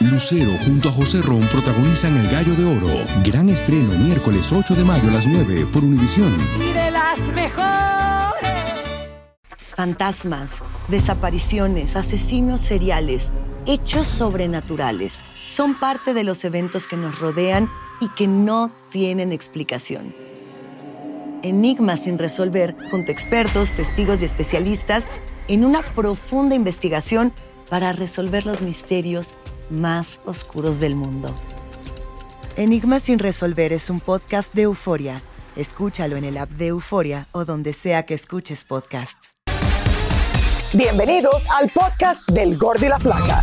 Lucero junto a José Ron protagonizan El Gallo de Oro. Gran estreno miércoles 8 de mayo a las 9 por Univisión. y de las mejores. Fantasmas, desapariciones, asesinos seriales, hechos sobrenaturales son parte de los eventos que nos rodean y que no tienen explicación. Enigmas sin resolver junto a expertos, testigos y especialistas en una profunda investigación para resolver los misterios más oscuros del mundo. Enigmas sin resolver es un podcast de euforia. Escúchalo en el app de Euforia o donde sea que escuches podcasts. Bienvenidos al podcast del Gordo y la Flaca.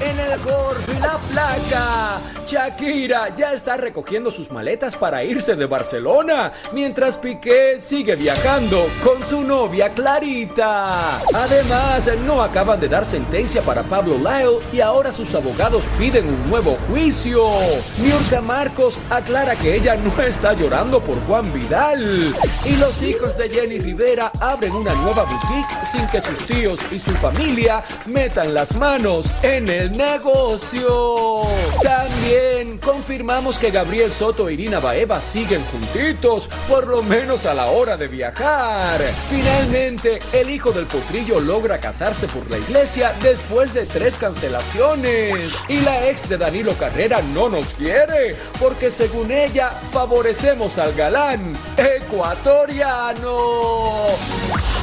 En el gordo y la placa, Shakira ya está recogiendo sus maletas para irse de Barcelona, mientras Piqué sigue viajando con su novia Clarita. Además, no acaban de dar sentencia para Pablo Lyle y ahora sus abogados piden un nuevo juicio. Niurka Marcos aclara que ella no está llorando por Juan Vidal. Y los hijos de Jenny Rivera abren una nueva boutique sin que sus tíos y su familia metan las manos en el negocio. También confirmamos que Gabriel Soto e Irina Baeva siguen juntitos, por lo menos a la hora de viajar. Finalmente, el hijo del potrillo logra casarse por la iglesia después de tres cancelaciones. Y la ex de Danilo Carrera no nos quiere, porque según ella favorecemos al galán ecuatoriano.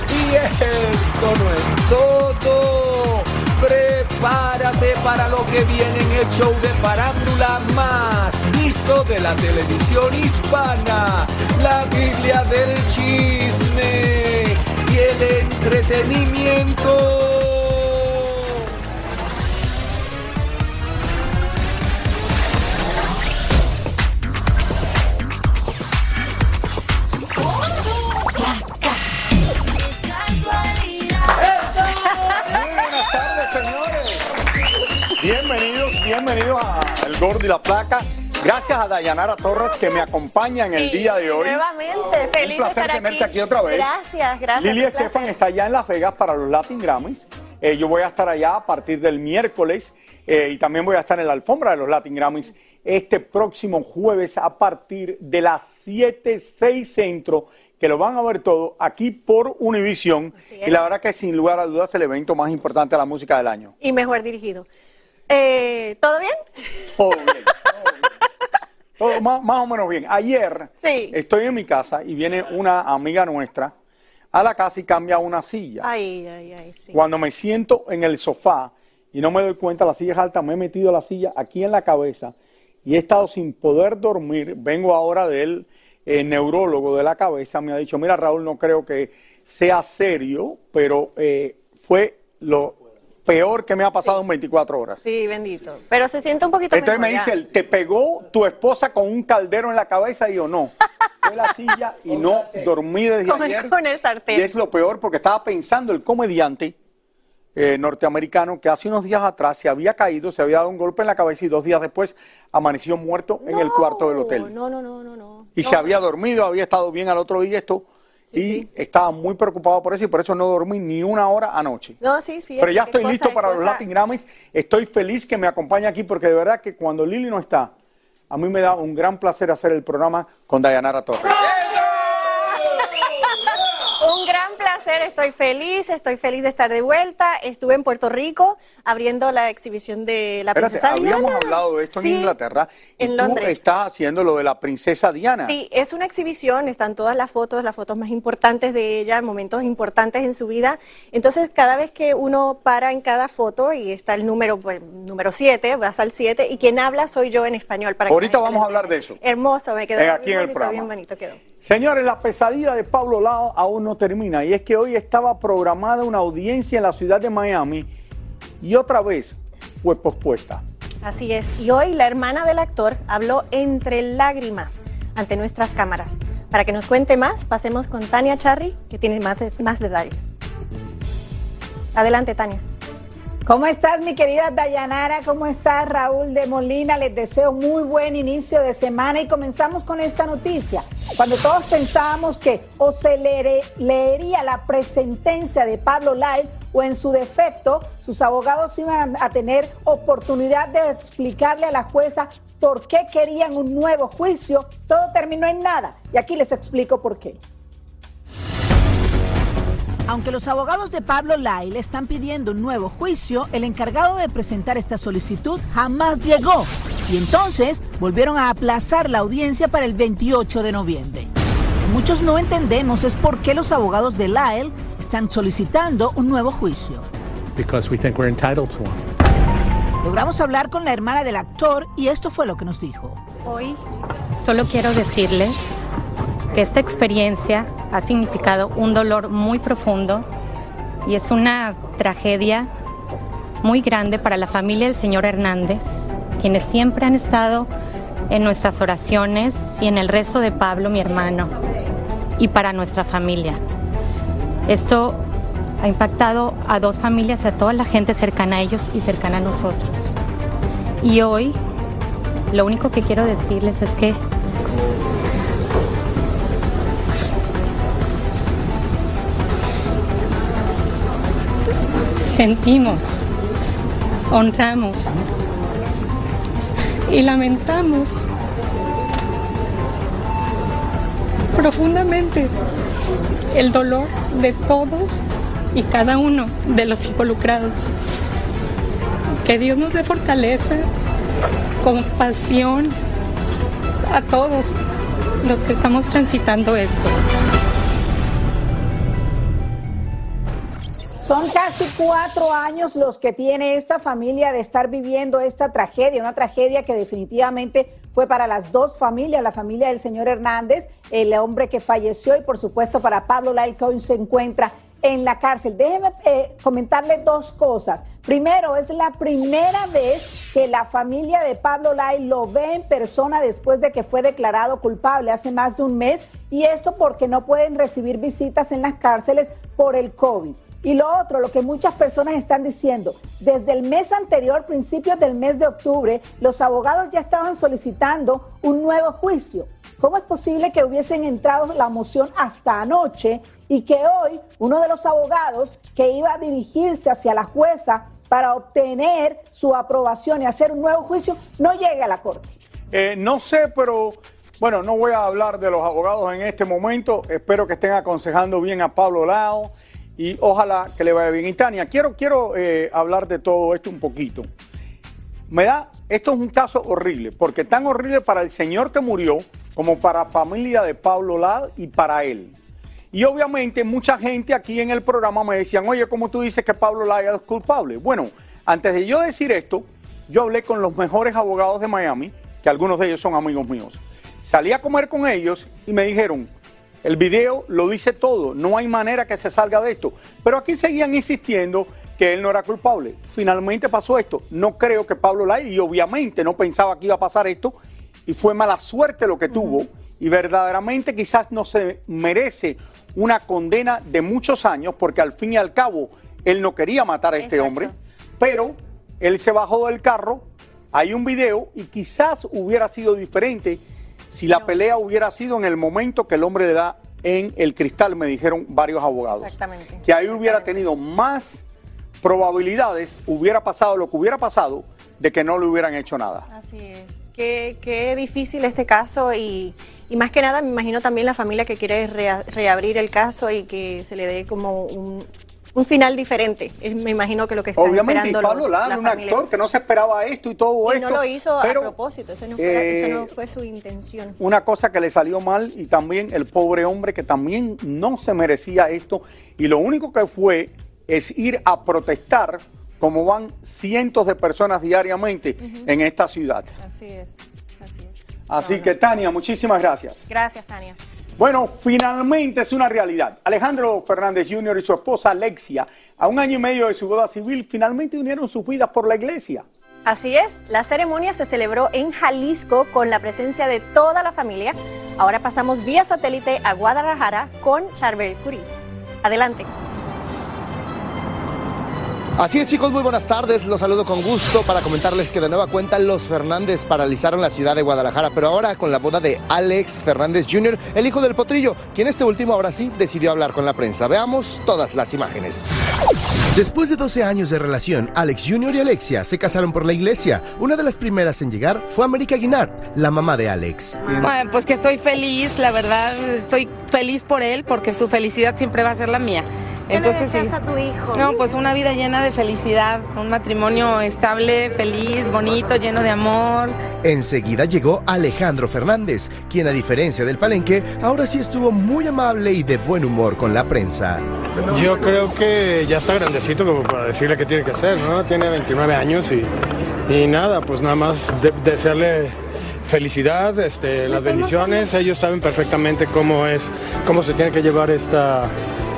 Y esto no es todo. Prepárate para lo que viene en el show de farándula más visto de la televisión hispana, la Biblia del chisme y el entretenimiento. Bienvenidos, a El Gordo y la Placa. Gracias a Dayanara Torres que me acompaña en el día de hoy. Nuevamente, feliz Un placer estar tenerte aquí. aquí otra vez. Gracias, gracias. Lili Estefan está allá en Las Vegas para los Latin Grammys. Eh, yo voy a estar allá a partir del miércoles eh, y también voy a estar en la alfombra de los Latin Grammys este próximo jueves a partir de las 7, 6 centro, que lo van a ver todo aquí por Univision. Y la verdad que sin lugar a dudas el evento más importante de la música del año. Y mejor dirigido. Eh, ¿Todo bien? Todo bien. todo bien. Todo más, más o menos bien. Ayer Sí. estoy en mi casa y viene una amiga nuestra a la casa y cambia una silla. Ay, ay, ay, sí. Cuando me siento en el sofá y no me doy cuenta, la silla es alta, me he metido la silla aquí en la cabeza y he estado sin poder dormir. Vengo ahora del eh, neurólogo de la cabeza, me ha dicho, mira Raúl, no creo que sea serio, pero eh, fue lo peor que me ha pasado en 24 horas. Sí, bendito. Pero se siente un poquito Entonces me dice él, ¿te pegó tu esposa con un caldero en la cabeza? Y yo, no. Fue la silla y no dormí desde Con, ayer. con el sartén. Y es lo peor porque estaba pensando el comediante eh, norteamericano que hace unos días atrás se había caído, se había dado un golpe en la cabeza y dos días después amaneció muerto en el cuarto del hotel. No, no, no, no, no. Y No, se había dormido, había estado bien al otro día esto Sí, y sí. estaba muy preocupado por eso y por eso no dormí ni una hora anoche. No, sí, sí. Pero ya es estoy cosa- listo para los Latin Grammys. Estoy feliz que me acompañe aquí porque de verdad que cuando Lili no está, a mí me da un gran placer hacer el programa con Dayanara Torres. Un gran placer placer, estoy feliz, estoy feliz de estar de vuelta. Estuve en Puerto Rico abriendo la exhibición de la Espérate, princesa habíamos Diana. hablado de esto en Sí, Inglaterra y en tú Londres. estás haciendo lo de la princesa Diana. Sí, es una exhibición, están todas las fotos, las fotos más importantes de ella, momentos importantes en su vida. Entonces, cada vez que uno para en cada foto y está el número pues, número 7, vas al 7 y quien habla soy yo en español. Para que Ahorita gente vamos a hablar de eso. Hermoso, me quedó Eh, bien aquí en el bonito, programa. bien bonito quedó. Señores, la pesadilla de Pablo Lao aún no termina y es que hoy estaba programada una audiencia en la ciudad de Miami y otra vez fue pospuesta. Así es. Y hoy la hermana del actor habló entre lágrimas ante nuestras cámaras. Para que nos cuente más, pasemos con Tania Charry, que tiene más, de- más detalles. Adelante, Tania. ¿Cómo estás, mi querida Dayanara? ¿Cómo estás, Raúl de Molina? Les deseo muy buen inicio de semana y comenzamos con esta noticia. Cuando todos pensábamos que o se leería la presentencia de Pablo Lyle o en su defecto, sus abogados iban a tener oportunidad de explicarle a la jueza por qué querían un nuevo juicio, todo terminó en nada. Y aquí les explico por qué. Aunque los abogados de Pablo Lyle están pidiendo un nuevo juicio, el encargado de presentar esta solicitud jamás llegó y entonces volvieron a aplazar la audiencia para el 28 de noviembre. Lo que Muchos no entendemos es por qué los abogados de Lyle están solicitando un nuevo juicio. because we think we're entitled to one. Logramos hablar con la hermana del actor y esto fue lo que nos dijo. Hoy solo quiero decirles que esta experiencia ha significado un dolor muy profundo y es una tragedia muy grande para la familia del señor Hernández, quienes siempre han estado en nuestras oraciones y en el rezo de Pablo, mi hermano, y para nuestra familia. Esto ha impactado a dos familias, a toda la gente cercana a ellos y cercana a nosotros. Y hoy lo único que quiero decirles es que sentimos, honramos y lamentamos profundamente el dolor de todos y cada uno de los involucrados. Que Dios nos dé fortaleza, compasión a todos los que estamos transitando esto. Son casi cuatro años los que tiene esta familia de estar viviendo esta tragedia, una tragedia que definitivamente fue para las dos familias, la familia del señor Hernández, el hombre que falleció y por supuesto para Pablo Lai que hoy se encuentra en la cárcel. Déjeme eh, comentarle dos cosas. Primero, es la primera vez que la familia de Pablo Lai lo ve en persona después de que fue declarado culpable hace más de un mes y esto porque no pueden recibir visitas en las cárceles por el COVID. Y lo otro, lo que muchas personas están diciendo, desde el mes anterior, principios del mes de octubre, los abogados ya estaban solicitando un nuevo juicio. ¿Cómo es posible que hubiesen entrado la moción hasta anoche y que hoy uno de los abogados que iba a dirigirse hacia la jueza para obtener su aprobación y hacer un nuevo juicio no llegue a la corte? Eh, no sé, pero bueno, no voy a hablar de los abogados en este momento. Espero que estén aconsejando bien a Pablo Lao y ojalá que le vaya bien. Y Tania, quiero, quiero eh, hablar de todo esto un poquito. Me da, esto es un caso horrible, porque tan horrible para el señor que murió como para la familia de Pablo Lao y para él. Y obviamente mucha gente aquí en el programa me decían, oye, ¿cómo tú dices que Pablo Laya es culpable? Bueno, antes de yo decir esto, yo hablé con los mejores abogados de Miami, que algunos de ellos son amigos míos. Salí a comer con ellos y me dijeron, el video lo dice todo, no hay manera que se salga de esto. Pero aquí seguían insistiendo que él no era culpable. Finalmente pasó esto. No creo que Pablo Laya, y obviamente no pensaba que iba a pasar esto, y fue mala suerte lo que tuvo, y verdaderamente quizás no se merece una condena de muchos años, porque al fin y al cabo él no quería matar a este Exacto. hombre, pero él se bajó del carro, hay un video y quizás hubiera sido diferente si la pelea hubiera sido en el momento que el hombre le da en el cristal, me dijeron varios abogados. Exactamente. Que ahí hubiera tenido más probabilidades, hubiera pasado lo que hubiera pasado, de que no le hubieran hecho nada. Así es. Qué, qué difícil este caso y, Y más que nada, me imagino también la familia que quiere rea- reabrir el caso y que se le dé como un, un final diferente. Es- Me imagino que lo que están Obviamente, y esperando Pablo los- un familia. actor que no se esperaba esto y todo Y esto. no lo hizo pero, a propósito, eso no, fue, eh, eso no fue su intención. Una cosa que le salió mal y también el pobre hombre que también no se merecía esto y lo único que fue es ir a protestar como van cientos de personas diariamente en esta ciudad. Así es. Así que Tania, muchísimas gracias. Gracias, Tania. Bueno, finalmente es una realidad. Alejandro Fernández Jr. y su esposa Alexia, a un año y medio de su boda civil, finalmente unieron sus vidas por la iglesia. Así es, la ceremonia se celebró en Jalisco con la presencia de toda la familia. Ahora pasamos vía satélite a Guadalajara con Charbel Curí. Adelante. Así es chicos, muy buenas tardes, los saludo con gusto para comentarles que de nueva cuenta los Fernández paralizaron la ciudad de Guadalajara, pero ahora con la boda de Alex Fernández Jr., el hijo del potrillo, quien este último ahora sí decidió hablar con la prensa. Veamos todas las imágenes. Después de 12 años de relación, Alex Jr. y Alexia se casaron por la iglesia. Una de las primeras en llegar fue América Guinart, la mamá de Alex. Bueno, pues que estoy feliz, la verdad, estoy feliz por él porque su felicidad siempre va a ser la mía. Entonces, sí. a tu hijo? No, pues una vida llena de felicidad, un matrimonio estable, feliz, bonito, lleno de amor. Enseguida llegó Alejandro Fernández, quien a diferencia del palenque, ahora sí estuvo muy amable y de buen humor con la prensa. Yo creo que ya está grandecito como para decirle qué tiene que hacer, ¿no? Tiene 29 años y, y nada, pues nada más de- desearle felicidad, este, las bendiciones. Ellos saben perfectamente cómo es, cómo se tiene que llevar esta,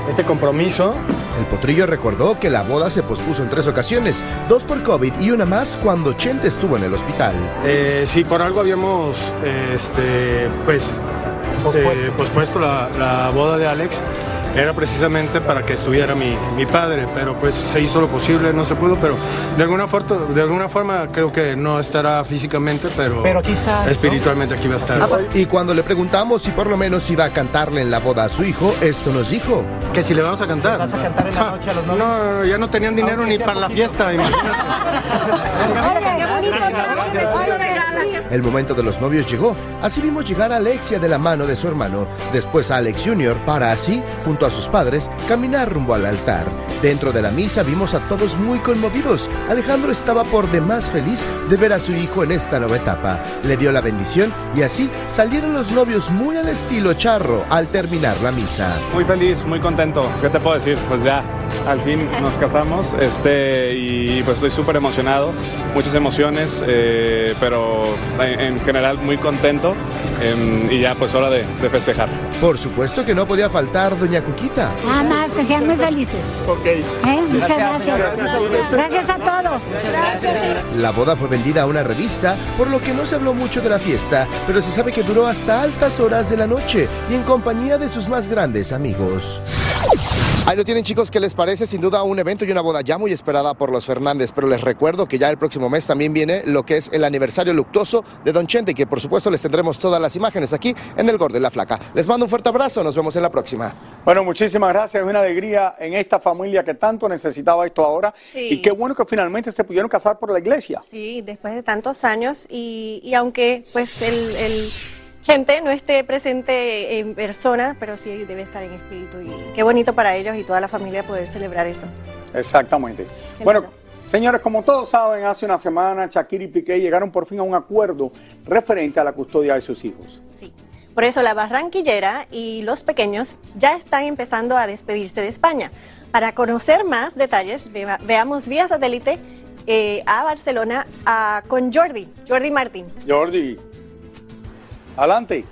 este compromiso. El potrillo recordó que la boda se pospuso en tres ocasiones, dos por COVID y una más cuando Chente estuvo en el hospital. Eh, sí, por algo habíamos este, pues, eh, pospuesto la, la boda de Alex. Era precisamente para que estuviera mi, mi padre, pero pues se hizo lo posible, no se pudo, pero de alguna, forma, de alguna forma creo que no estará físicamente, pero, Pero aquí está, ¿no? espiritualmente aquí va a estar. Y cuando le preguntamos si por lo menos iba a cantarle en la boda a su hijo, esto nos dijo. Que si le vamos a cantar. ¿Vas a cantar en la noche a los No, no, no, ya no tenían dinero ni para la fiesta, imagínate. El momento de los novios llegó. Así vimos llegar a Alexia de la mano de su hermano, después a Alex Jr. para así, junto a sus padres, caminar rumbo al altar. Dentro de la misa vimos a todos muy conmovidos. Alejandro estaba por demás feliz de ver a su hijo en esta nueva etapa. Le dio la bendición y así salieron los novios muy al estilo charro al terminar la misa. Muy feliz, muy contento. ¿Qué te puedo decir? Pues ya, al fin nos casamos este, y pues estoy súper emocionado, muchas emociones, eh, pero en, en general muy contento em, y ya pues hora de, de festejar. Por supuesto que no podía faltar Doña Cuquita. Nada más que sean muy felices. ¿Eh? Muchas gracias. Gracias a todos. La boda fue vendida a una revista, por lo que no se habló mucho de la fiesta, pero se sabe que duró hasta altas horas de la noche y en compañía de sus más grandes amigos. Ahí lo tienen chicos, ¿qué les parece? Sin duda un evento y una boda ya muy esperada por los Fernández, pero les recuerdo que ya el próximo mes también viene lo que es el aniversario luctuoso de Don Chente, que por supuesto les tendremos todas las imágenes aquí en El Gordo y la Flaca. Les mando un fuerte abrazo, nos vemos en la próxima. Bueno, muchísimas gracias. Es una alegría en esta familia que tanto necesitaba esto ahora. Sí. Y qué bueno que finalmente se pudieron casar por la iglesia. Sí, después de tantos años y, y aunque pues el, el Chente no esté presente en persona, pero sí debe estar en espíritu y qué bonito para ellos y toda la familia poder celebrar eso. Exactamente. Bueno, señores, como todos saben, hace una semana Shakira y Piqué llegaron por fin a un acuerdo referente a la custodia de sus hijos. Por eso la barranquillera y los pequeños ya están empezando a despedirse de España. Para conocer más detalles, vea- veamos vía satélite eh, a Barcelona a- con Jordi, Jordi Martín. Jordi, adelante.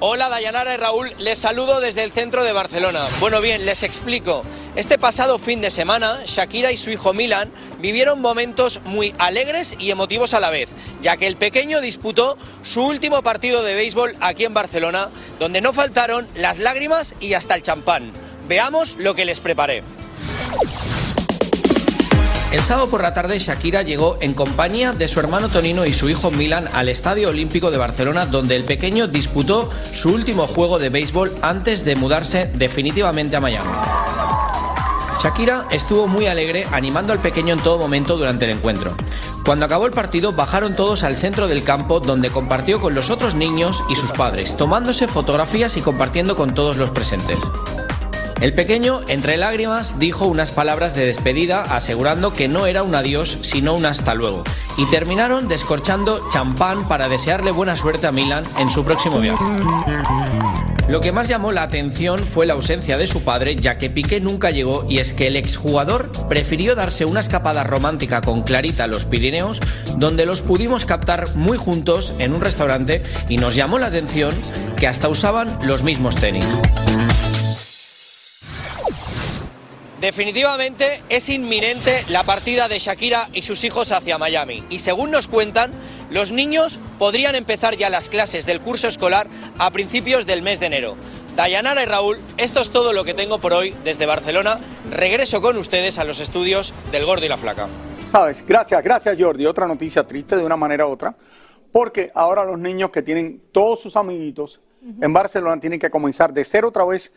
Hola Dayanara y Raúl, les saludo desde el centro de Barcelona. Bueno, bien, les explico. Este pasado fin de semana, Shakira y su hijo Milan vivieron momentos muy alegres y emotivos a la vez, ya que el pequeño disputó su último partido de béisbol aquí en Barcelona, donde no faltaron las lágrimas y hasta el champán. Veamos lo que les preparé. El sábado por la tarde Shakira llegó en compañía de su hermano Tonino y su hijo Milan al Estadio Olímpico de Barcelona donde el pequeño disputó su último juego de béisbol antes de mudarse definitivamente a Miami. Shakira estuvo muy alegre animando al pequeño en todo momento durante el encuentro. Cuando acabó el partido bajaron todos al centro del campo donde compartió con los otros niños y sus padres, tomándose fotografías y compartiendo con todos los presentes. El pequeño, entre lágrimas, dijo unas palabras de despedida asegurando que no era un adiós, sino un hasta luego, y terminaron descorchando champán para desearle buena suerte a Milan en su próximo viaje. Lo que más llamó la atención fue la ausencia de su padre, ya que Piqué nunca llegó y es que el exjugador prefirió darse una escapada romántica con Clarita a los Pirineos, donde los pudimos captar muy juntos en un restaurante y nos llamó la atención que hasta usaban los mismos tenis. Definitivamente es inminente la partida de Shakira y sus hijos hacia Miami. Y según nos cuentan, los niños podrían empezar ya las clases del curso escolar a principios del mes de enero. Dayanara y Raúl, esto es todo lo que tengo por hoy desde Barcelona. Regreso con ustedes a los estudios del Gordo y la Flaca. Sabes, gracias, gracias Jordi. Otra noticia triste de una manera u otra, porque ahora los niños que tienen todos sus amiguitos en Barcelona tienen que comenzar de cero otra vez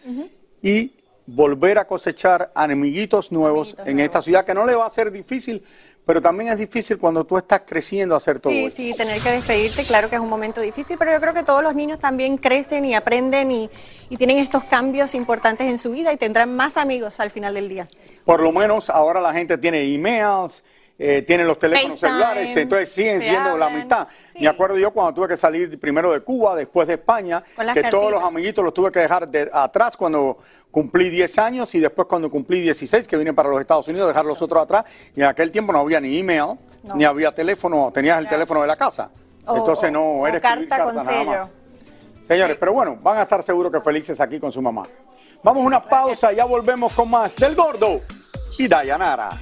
y volver a cosechar amiguitos nuevos en esta ciudad, que no le va a ser difícil, pero también es difícil cuando tú estás creciendo hacer todo Sí, eso. sí, tener que despedirte, claro que es un momento difícil, pero yo creo que todos los niños también crecen y aprenden y, y tienen estos cambios importantes en su vida y tendrán más amigos al final del día. Por lo menos ahora la gente tiene emails, eh, tienen los teléfonos FaceTime, celulares, entonces siguen siendo la amistad. Me acuerdo yo cuando tuve que salir primero de Cuba, después de España, que todos los amiguitos los tuve que dejar de- atrás cuando cumplí 10 años y después cuando cumplí 16, que vine para los Estados Unidos, dejar los otros atrás. Y en aquel tiempo no había ni email, ni había teléfono, tenías el teléfono de la casa. O- entonces no o era escribir carta con carta nada sello. más. Señores, pero bueno, van a estar seguros que felices aquí con su mamá. Vamos a una pausa, ya volvemos con más del Gordo y Dayanara.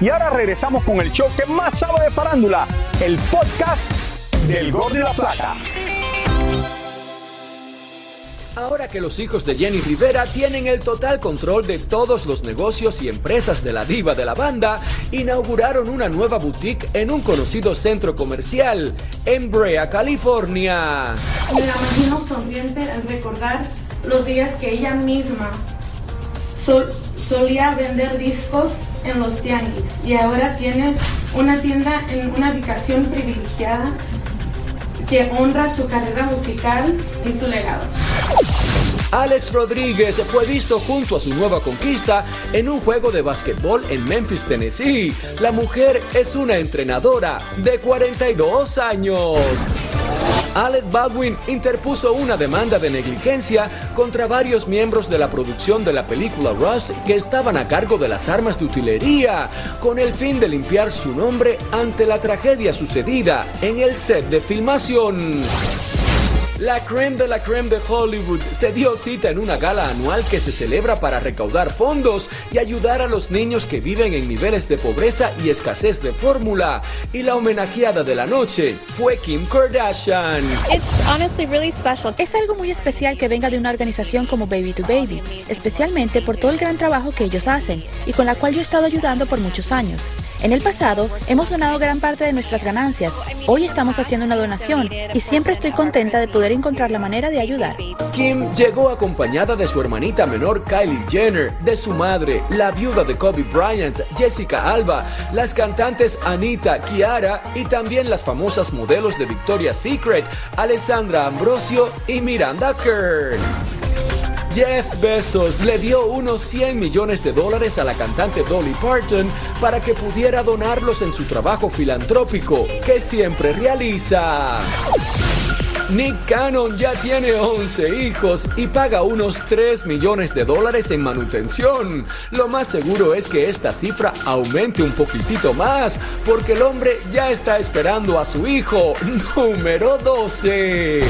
Y ahora regresamos con el show que más sabe de farándula, el podcast del Gordo y la Plata. Ahora que los hijos de Jenny Rivera tienen el total control de todos los negocios y empresas de la diva de la banda, inauguraron una nueva boutique en un conocido centro comercial en Brea, California. Me la imagino sonriente al recordar los días que ella misma sol- solía vender discos en los tianguis y ahora tiene una tienda en una ubicación privilegiada que honra su carrera musical y su legado. Alex Rodríguez fue visto junto a su nueva conquista en un juego de básquetbol en Memphis, Tennessee. La mujer es una entrenadora de 42 años. Alec Baldwin interpuso una demanda de negligencia contra varios miembros de la producción de la película Rust que estaban a cargo de las armas de utilería, con el fin de limpiar su nombre ante la tragedia sucedida en el set de filmación. La creme de la creme de Hollywood se dio cita en una gala anual que se celebra para recaudar fondos y ayudar a los niños que viven en niveles de pobreza y escasez de fórmula. Y la homenajeada de la noche fue Kim Kardashian. It's honestly really special. Es algo muy especial que venga de una organización como Baby to Baby, especialmente por todo el gran trabajo que ellos hacen y con la cual yo he estado ayudando por muchos años. En el pasado hemos donado gran parte de nuestras ganancias. Hoy estamos haciendo una donación y siempre estoy contenta de poder encontrar la manera de ayudar. Kim llegó acompañada de su hermanita menor Kylie Jenner, de su madre, la viuda de Kobe Bryant, Jessica Alba, las cantantes Anita, Kiara y también las famosas modelos de Victoria's Secret, Alessandra Ambrosio y Miranda Kerr. Jeff Bezos le dio unos 100 millones de dólares a la cantante Dolly Parton para que pudiera donarlos en su trabajo filantrópico que siempre realiza. Nick Cannon ya tiene 11 hijos y paga unos 3 millones de dólares en manutención. Lo más seguro es que esta cifra aumente un poquitito más, porque el hombre ya está esperando a su hijo número 12.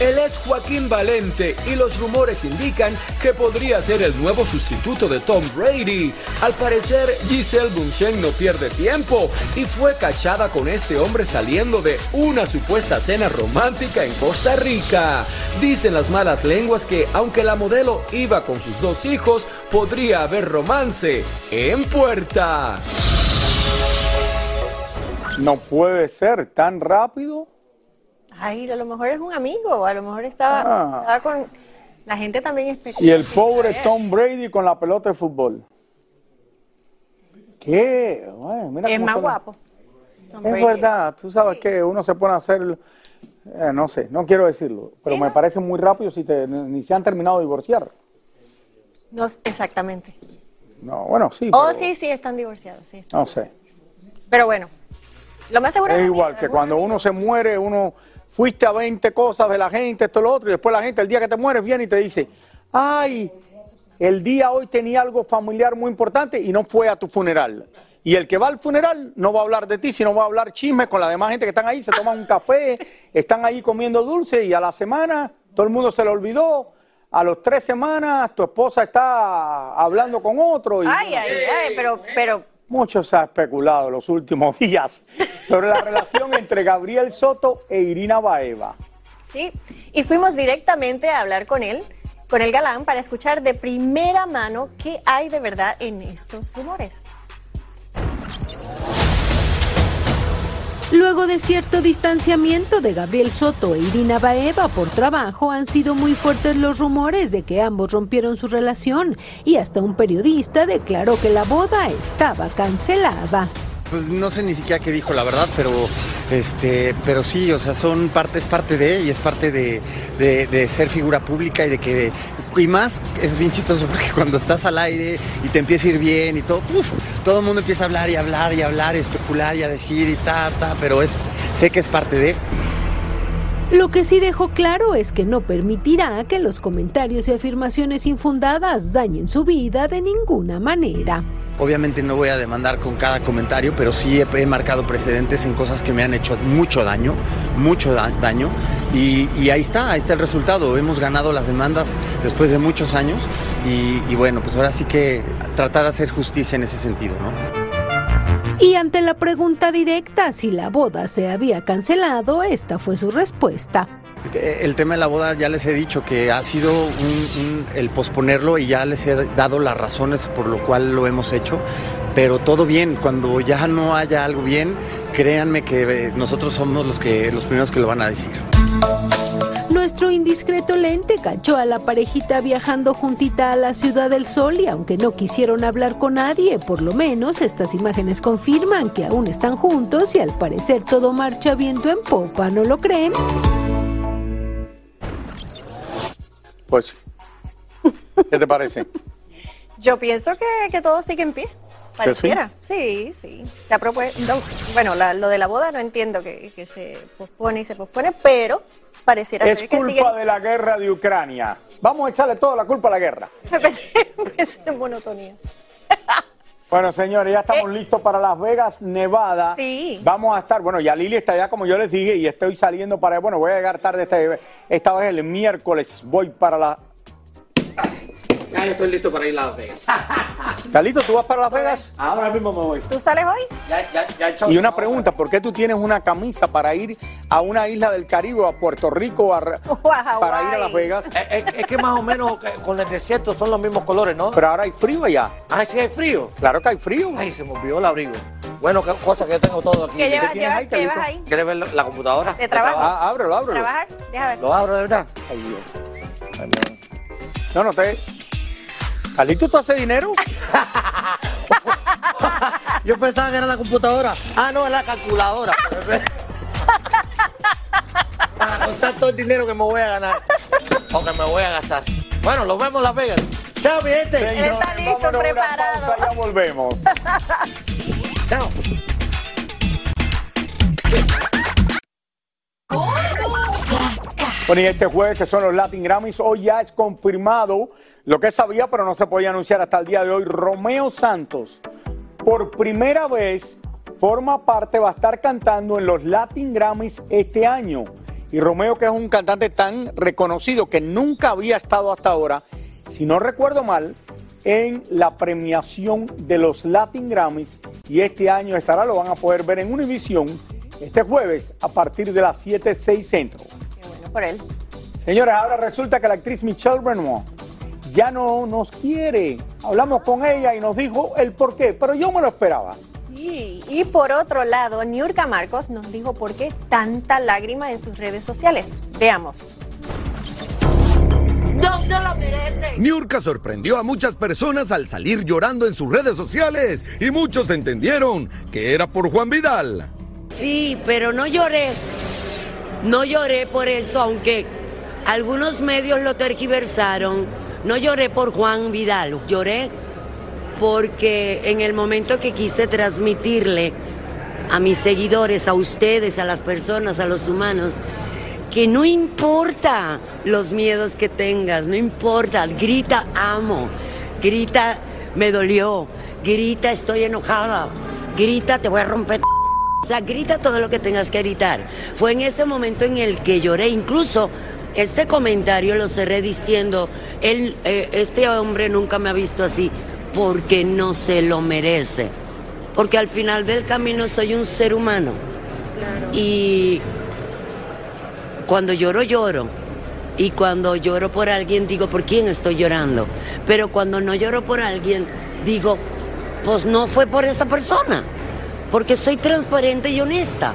Él es Joaquín Valente y los rumores indican que podría ser el nuevo sustituto de Tom Brady. Al parecer, Giselle Bunchen no pierde tiempo y fue cachada con este hombre saliendo de una supuesta cena romántica en Costa Rica. Dicen las malas lenguas que, aunque la modelo iba con sus dos hijos, podría haber romance en puerta. No puede ser tan rápido. Ay, a lo mejor es un amigo, a lo mejor estaba, Ah. estaba con... La gente también especula. Y el pobre Tom Brady con la pelota de fútbol. ¿Qué? Bueno, mira Es cómo más guapo. Tom Es Brady. verdad, tú sabes que uno se pone a hacer, eh, no sé, no quiero decirlo, pero me parece muy rápido si te, ni se han terminado de divorciar. No, exactamente. No, bueno, sí, oh, pero sí, sí, están divorciados, sí. no sé. Pero bueno, lo más seguro Es igual que cuando uno se muere, uno fuiste a 20 cosas de la gente, esto, lo otro, y después la gente, el día que te mueres, viene y te dice, ay, el día hoy tenía algo familiar muy importante y no fue a tu funeral. Y el que va al funeral no va a hablar de ti, sino va a hablar chismes con la demás gente que están ahí, se toman un café, están ahí comiendo dulce y a la semana todo el mundo se le olvidó. A los tres semanas tu esposa está hablando con otro. Y, Ay, ay, ay, pero, pero mucho se ha especulado los últimos días sobre la relación entre Gabriel Soto e Irina Baeva. sí. Y fuimos directamente a hablar con él, con el galán, para escuchar de primera mano qué hay de verdad en estos rumores. Luego de cierto distanciamiento de Gabriel Soto e Irina Baeva por trabajo, han sido muy fuertes los rumores de que ambos rompieron su relación y hasta un periodista declaró que la boda estaba cancelada. Pues no sé ni siquiera qué dijo la verdad, pero este, pero sí, o sea, son parte, es parte de y es parte de, de- de ser figura pública y de que y más es bien chistoso porque cuando estás al aire y te empieza a ir bien y todo, todo el mundo empieza a hablar y hablar y hablar y especular y a decir y ta, ta, pero es, sé que es parte de. Lo que sí dejó claro es que no permitirá que los comentarios y afirmaciones infundadas dañen su vida de ninguna manera. Obviamente no voy a demandar con cada comentario, pero sí he, marcado precedentes en cosas que me han hecho mucho daño, mucho da- daño. Y, y ahí está, ahí está el resultado. Hemos ganado las demandas después de muchos años y, y bueno, pues ahora sí que tratar de hacer justicia en ese sentido, ¿no? Y ante la pregunta directa si la boda se había cancelado, esta fue su respuesta. El tema de la boda ya les he dicho que ha sido un- el posponerlo y ya les he dado las razones por lo cual lo hemos hecho, pero todo bien, cuando ya no haya algo bien, créanme que eh, nosotros somos los, que, los primeros que lo van a decir. Nuestro indiscreto lente cachó a la parejita viajando juntita a la Ciudad del Sol y aunque no quisieron hablar con nadie, por lo menos estas imágenes confirman que aún están juntos y al parecer todo marcha viento en popa, ¿no lo creen? Pues, ¿qué te parece? Yo pienso que, que todo sigue en pie. Pareciera, sí, sí. Propuesto, no, bueno, la- lo de la boda no entiendo que, que se pospone y se pospone, pero pareciera Es ser que sigue culpa de la guerra de Ucrania. Vamos a echarle toda la culpa a la guerra. es en monotonía. Bueno, señores, ya estamos Eh. listos para Las Vegas, Nevada. Sí. Vamos a estar, bueno, ya Lili está allá, como yo les dije, y estoy saliendo para, bueno, voy a llegar tarde esta, esta vez el miércoles. Voy para la... Ya estoy listo para ir a Las Vegas. Carlito, ¿tú vas para Las Vegas? Ahora mismo me voy. ¿Tú sales hoy? Ya, ya, ya he hecho- Y una pregunta, ¿por qué tú tienes una camisa para ir a una isla del Caribe, o a Puerto Rico, a para ir a Las Vegas? Es, es que más o menos que con el desierto son los mismos colores, ¿no? Pero ahora hay frío allá. Ah, sí hay frío. Claro que hay frío. Ay, se me olvidó el abrigo. Bueno, qué cosa que yo tengo todo aquí. ¿Qué llevas, tienes llevas- ahí, qué Carlito? llevas ahí? ¿Quieres ver la computadora? ¿De trabajo? Ah, ábrelo, ábrelo. ¿Trabajar? Deja ver. ¿Lo abro de verdad? Ay, Dios. Ay, mira. No, no te... Carlito, ¿tú haces dinero? Yo pensaba que era la computadora. Ah, no, es la calculadora. Para contar todo el dinero que me voy a ganar. O que me voy a gastar. Bueno, nos vemos en Las Vegas. Chao, mi gente. Señores, a una pausa, ya volvemos. Chao. Bueno, y este jueves que son los Latin Grammys, hoy ya es confirmado lo que sabía, pero no se podía anunciar hasta el día de hoy. Romeo Santos, por primera vez, forma parte, va a estar cantando en los Latin Grammys este año. Y Romeo, que es un cantante tan reconocido que nunca había estado hasta ahora, si no recuerdo mal, en la premiación de los Latin Grammys. Y este año estará, lo van a poder ver en Univision este jueves a partir de las 7, 6 centro. Por él. Señores, ahora resulta que la actriz Michelle Renoir ya no nos quiere. Hablamos con ella y nos dijo el por qué, pero yo me lo esperaba. Y, y por otro lado, Niurka Marcos nos dijo por qué tanta lágrima en sus redes sociales. Veamos. ¡No se lo merece! Niurka sorprendió a muchas personas al salir llorando en sus redes sociales y muchos entendieron que era por Juan Vidal. Sí, pero no lloré. No lloré por eso, aunque algunos medios lo tergiversaron. No lloré por Juan Vidal, lloré porque en el momento que quise transmitirle a mis seguidores, a ustedes, a las personas, a los humanos, que no importa los miedos que tengas, no importa, grita amo, grita me dolió, grita estoy enojada, grita te voy a romper. O sea, grita todo lo que tengas que gritar. Fue en ese momento en el que lloré, incluso este comentario lo cerré diciendo, él, eh, este hombre nunca me ha visto así porque no se lo merece. Porque al final del camino soy un ser humano. Y cuando lloro, lloro. Y cuando lloro por alguien, digo, ¿por quién estoy llorando? Pero cuando no lloro por alguien, digo, pues no fue por esa persona. Porque soy transparente y honesta.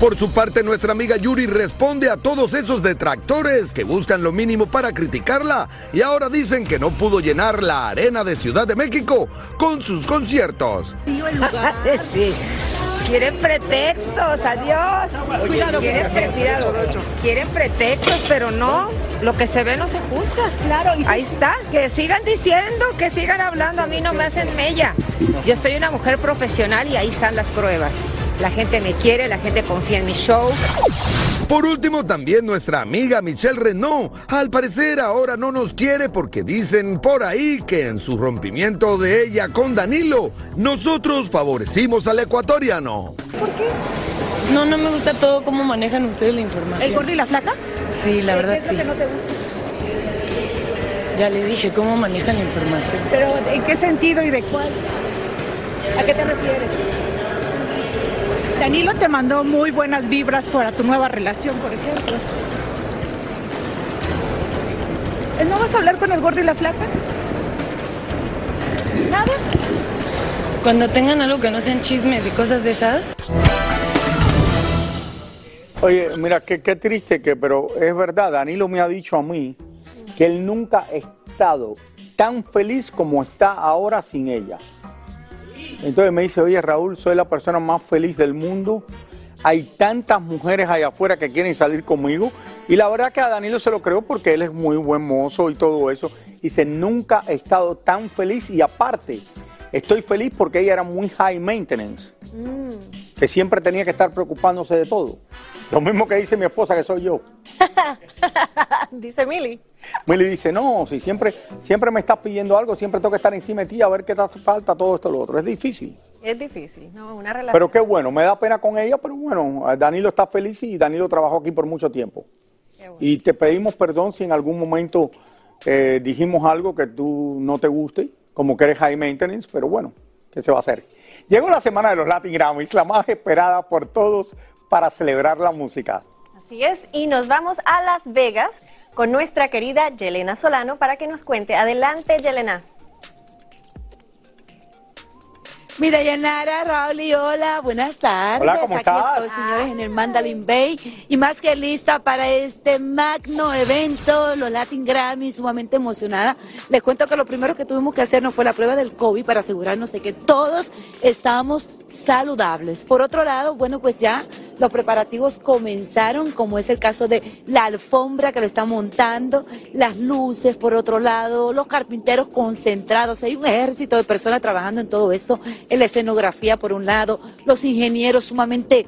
Por su parte, nuestra amiga Yuri responde a todos esos detractores que buscan lo mínimo para criticarla y ahora dicen que no pudo llenar la arena de Ciudad de México con sus conciertos. Sí. Quieren pretextos, adiós. Cuidado, quieren, cuidado. quieren pretextos, pero no. Lo que se ve no se juzga. Claro. Ahí está. Que sigan diciendo, que sigan hablando. A mí no me hacen mella. Yo soy una mujer profesional y ahí están las pruebas. La gente me quiere, la gente confía en mi show. Por último, también nuestra amiga Michelle Renault, al parecer ahora no nos quiere porque dicen por ahí que en su rompimiento de ella con Danilo, nosotros favorecimos al ecuatoriano. No, no me gusta todo cómo manejan ustedes la información. ¿El gordo y la flaca? Sí, la verdad ¿Qué es lo sí. que no te gusta? Ya le dije cómo manejan la información. ¿Pero en qué sentido y de cuál? ¿A qué te refieres? Danilo te mandó muy buenas vibras para tu nueva relación, por ejemplo. ¿Eh, ¿No vas a hablar con el gordo y la flaca? ¿Nada? Cuando tengan algo que no sean chismes y cosas de esas. Oye, mira, qué, qué triste que, pero es verdad, Danilo me ha dicho a mí que él nunca ha estado tan feliz como está ahora sin ella. Entonces me dice, oye Raúl, soy la persona más feliz del mundo. Hay tantas mujeres allá afuera que quieren salir conmigo. Y la verdad que a Danilo se lo creo porque él es muy buen mozo y todo eso. Dice, nunca he estado tan feliz y aparte, Estoy feliz porque ella era muy high maintenance, Mm. que siempre tenía que estar preocupándose de todo. Lo mismo que dice mi esposa que soy yo. Dice Milly. Milly dice, no, si siempre, siempre me estás pidiendo algo, siempre tengo que estar encima de ti a ver qué te hace falta, todo esto, lo otro. Es difícil. Es difícil, ¿no? Una relación. Pero qué bueno, me da pena con ella, pero bueno, Danilo está feliz y Danilo trabajó aquí por mucho tiempo. Y te pedimos perdón si en algún momento eh, dijimos algo que tú no te guste, como que eres high maintenance, pero bueno, ¿qué se va a hacer? Llegó la semana de los Latin Grammys, la más esperada por todos para celebrar la música. Así es, y nos vamos a Las Vegas con nuestra querida Yelena Solano para que nos cuente. Adelante, Yelena. Mi Dayanara, Raúl y hola, buenas tardes. Hola, ¿cómo Aquí estás? estoy, señores, en el Mandalin Bay y más que lista para este magno evento, los Latin Grammy, sumamente emocionada. Les cuento que lo primero que tuvimos que hacer no fue la prueba del COVID para asegurarnos de que todos estamos saludables. Por otro lado, bueno, pues ya los preparativos comenzaron, como es el caso de la alfombra que le están montando, las luces por otro lado, los carpinteros concentrados, hay un ejército de personas trabajando en todo esto, la escenografía por un lado, los ingenieros sumamente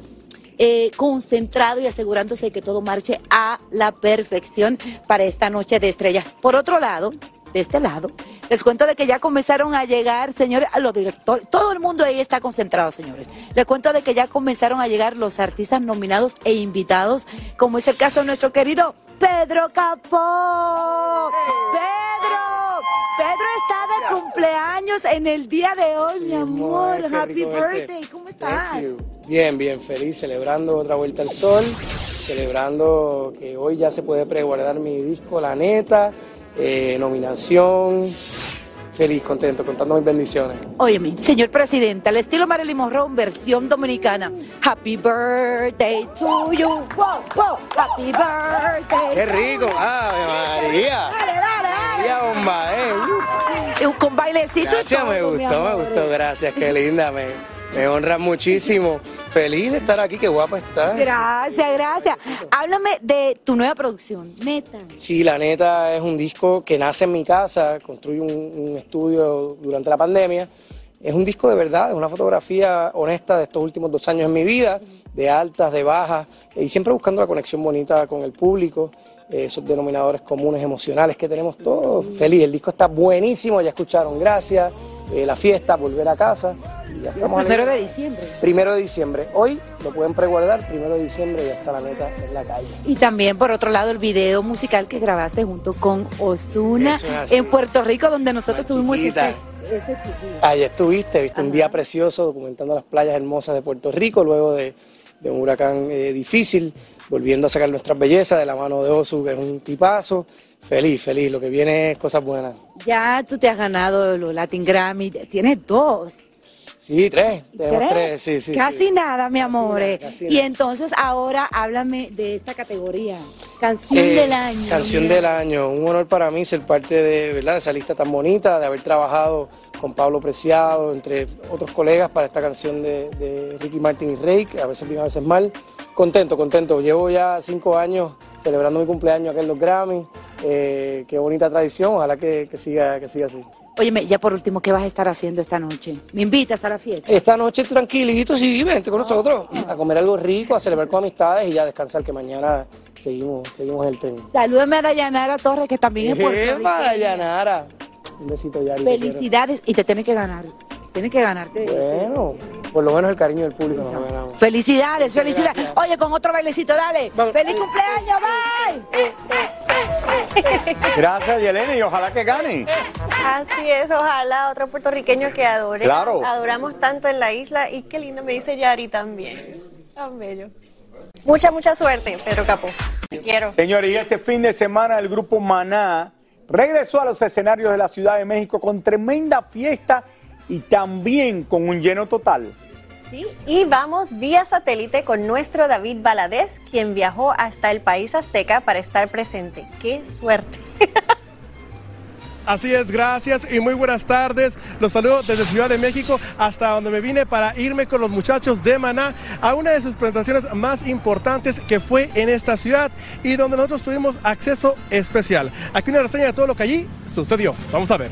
eh, concentrados y asegurándose de que todo marche a la perfección para esta noche de estrellas. Por otro lado, de este lado, les cuento de que ya comenzaron a llegar, señores, a los directores, todo el mundo ahí está concentrado, señores. Les cuento de que ya comenzaron a llegar los artistas nominados e invitados, como es el caso de nuestro querido Pedro Capó. Pedro, Pedro está de cumpleaños en el día de hoy, mi amor. Happy rico verte. birthday, ¿cómo estás? Bien, bien, feliz, celebrando otra vuelta al sol, celebrando que hoy ya se puede preguardar mi disco La Neta, eh, nominación, feliz, contento, contando mis bendiciones. Óyeme, señor presidente, al estilo Marilyn Monroe, versión dominicana. Happy birthday to you. Wow, wow. Happy birthday. ¡Qué rico! ¡Ave María! Dale, dale, dale. María bomba, ¿eh? Con bailecito y Gracias, todo, me gustó, me gustó, gracias, qué linda, me, me honra muchísimo. Feliz de estar aquí, qué guapa estás. Gracias, gracias. Háblame de tu nueva producción, neta. Sí, la neta es un disco que nace en mi casa, construí un, un estudio durante la pandemia. Es un disco de verdad, es una fotografía honesta de estos últimos dos años en mi vida, de altas, de bajas, y siempre buscando la conexión bonita con el público, eh, esos denominadores comunes emocionales que tenemos todos. Feliz, el disco está buenísimo, ya escucharon, gracias. eh, la fiesta, volver a casa. Ya estamos Primero de diciembre. Primero de diciembre. Hoy lo pueden preguardar, primero de diciembre ya está la neta en la calle. Y también, por otro lado, el video musical que grabaste junto con Osuna es en Puerto Rico, donde nosotros tuvimos ese, ese Allá estuviste, viste un día precioso documentando las playas hermosas de Puerto Rico luego de, de un huracán eh, difícil, volviendo a sacar nuestras bellezas de la mano de Osu, que es un tipazo. Feliz, feliz, lo que viene es cosas buenas. Ya tú te has ganado los Latin Grammy, tienes dos. Sí, tres, tenemos ¿Tres? sí, sí. Casi sí. nada, mi amor. eh. Y entonces ahora háblame de esta categoría. Canción Eh, del año. Canción mira. del año, un honor para mí ser parte de, ¿verdad? de esa lista tan bonita, de haber trabajado con Pablo Preciado, entre otros colegas, para esta canción de, de Ricky Martin y que a veces bien, a veces mal. Contento, contento. Llevo ya cinco años celebrando mi cumpleaños aquí en los Grammy. Eh, qué bonita tradición, ojalá que, que siga, que siga así. Óyeme, ya por último, ¿qué vas a estar haciendo esta noche? ¿Me invitas a la fiesta? Esta noche tranquilito, sí, vente con nosotros a comer algo rico, a celebrar con amistades y ya descansar, que mañana seguimos, seguimos el tren. Salúdame a Dayanara Torres, que también es Rico. Dayanara. Un besito, Yari. Felicidades y te tienes que ganar. Tienes que ganarte. Bueno, por lo menos el cariño del público nos lo ganamos. Felicidades, felicidades. Oye, con otro bailecito, dale. ¡Feliz cumpleaños, bye! Gracias, Yelena, y ojalá que gane. Así es, ojalá otro puertorriqueño que adore. Claro. Adoramos tanto en la isla y qué lindo me dice Yari también. Tan bello. Mucha, mucha suerte, Pedro Capó. Te quiero. Señores, y este fin de semana el grupo Maná regresó a los escenarios de la Ciudad de México con tremenda fiesta y también con un lleno total. Sí, y vamos vía satélite con nuestro David Valadez, quien viajó hasta el país azteca para estar presente. ¡Qué suerte! Así es, gracias y muy buenas tardes. Los saludo desde Ciudad de México hasta donde me vine para irme con los muchachos de Maná a una de sus presentaciones más importantes que fue en esta ciudad y donde nosotros tuvimos acceso especial. Aquí una reseña de todo lo que allí sucedió. Vamos a ver.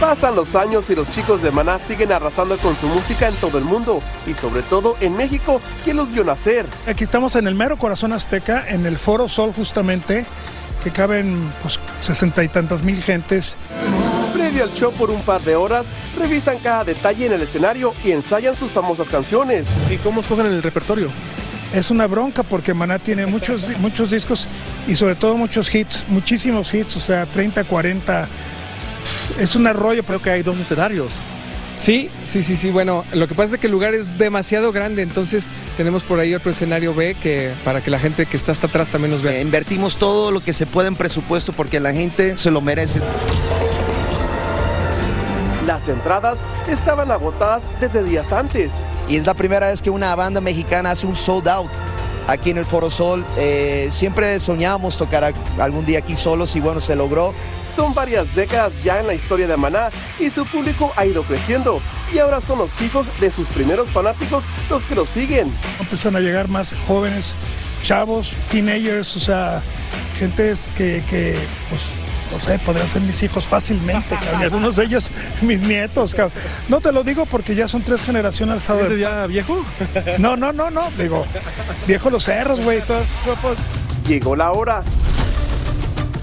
Pasan los años y los chicos de Maná siguen arrasando con su música en todo el mundo y sobre todo en México, que los vio nacer. Aquí estamos en el mero corazón azteca, en el Foro Sol justamente, que caben pues sesenta y tantas mil gentes. Previo al show por un par de horas, revisan cada detalle en el escenario y ensayan sus famosas canciones. ¿Y cómo escogen el repertorio? Es una bronca porque Maná tiene muchos, muchos discos y sobre todo muchos hits, muchísimos hits, o sea, 30, 40. Es un arroyo. Creo que hay dos escenarios. Sí, sí, sí, sí. Bueno, lo que pasa es que el lugar es demasiado grande, entonces tenemos por ahí otro escenario B que para que la gente que está hasta atrás también nos vea. Eh, invertimos todo lo que se puede en presupuesto porque la gente se lo merece. Las entradas estaban agotadas desde días antes. Y es la primera vez que una banda mexicana hace un sold out aquí en el Foro Sol. Eh, siempre soñábamos tocar algún día aquí solos y bueno, se logró. Son varias décadas ya en la historia de Maná y su público ha ido creciendo. Y ahora son los hijos de sus primeros fanáticos los que los siguen. Empiezan a llegar más jóvenes, chavos, teenagers, o sea, gentes que, que pues, no sé, podrían ser mis hijos fácilmente, cabrón. y algunos de ellos mis nietos, cabrón. No te lo digo porque ya son tres generaciones alzado de... ya viejo? No, no, no, no, digo, viejo los cerros, güey, todos Llegó la hora.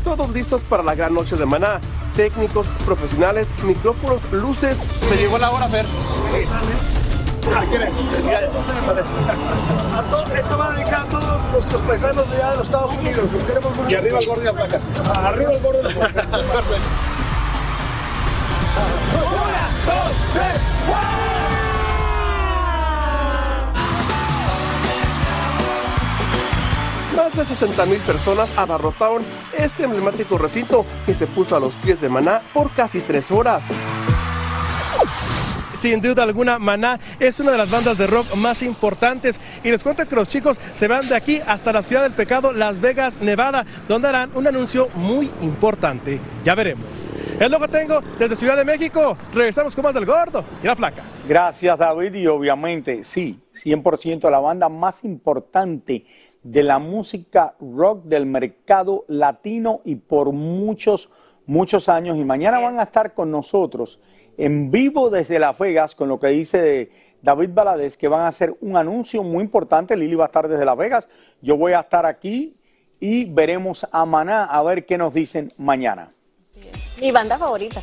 Todos listos para la gran noche de Maná. Técnicos, profesionales, micrófonos, luces. Se llegó la hora, Fer. A todos, esto va dedicado a todos nuestros paisanos de allá de los Estados Unidos. Los queremos mucho. Y arriba el gordo y la placa. Arriba el gordo y la placa. Una, dos, tres, Más de 60 mil personas abarrotaron este emblemático recinto que se puso a los pies de Maná por casi tres horas. Sin duda alguna, Maná es una de las bandas de rock más importantes y les cuento que los chicos se van de aquí hasta la ciudad del pecado, Las Vegas, Nevada, donde harán un anuncio muy importante. Ya veremos. Es lo que tengo desde Ciudad de México. Regresamos con más del gordo y la flaca. Gracias David y obviamente sí, 100% la banda más importante de la música rock del mercado latino y por muchos, muchos años. Y mañana van a estar con nosotros en vivo desde Las Vegas con lo que dice David Valadez, que van a hacer un anuncio muy importante. Lili va a estar desde Las Vegas, yo voy a estar aquí y veremos a Maná a ver qué nos dicen mañana. Mi banda favorita.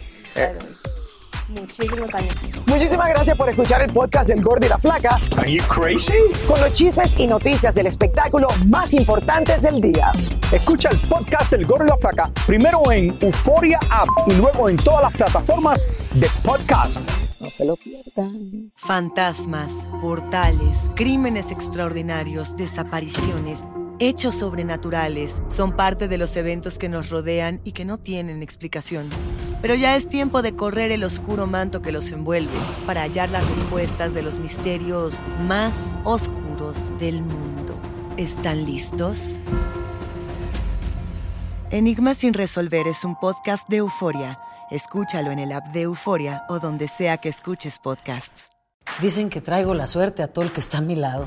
Muchísimos años. Muchísimas gracias por escuchar el podcast del Gordo y la Flaca. Are you crazy? Con los chismes y noticias del espectáculo más importantes del día. Escucha el podcast del Gordo y la Flaca primero en Euforia App y luego en todas las plataformas de podcast. No se lo pierdan. Fantasmas, portales, crímenes extraordinarios, desapariciones, hechos sobrenaturales son parte de los eventos que nos rodean y que no tienen explicación. Pero ya es tiempo de correr el oscuro manto que los envuelve para hallar las respuestas de los misterios más oscuros del mundo. ¿Están listos? Enigma sin resolver es un podcast de euforia. Escúchalo en el app de Euforia o donde sea que escuches podcasts. Dicen que traigo la suerte a todo el que está a mi lado.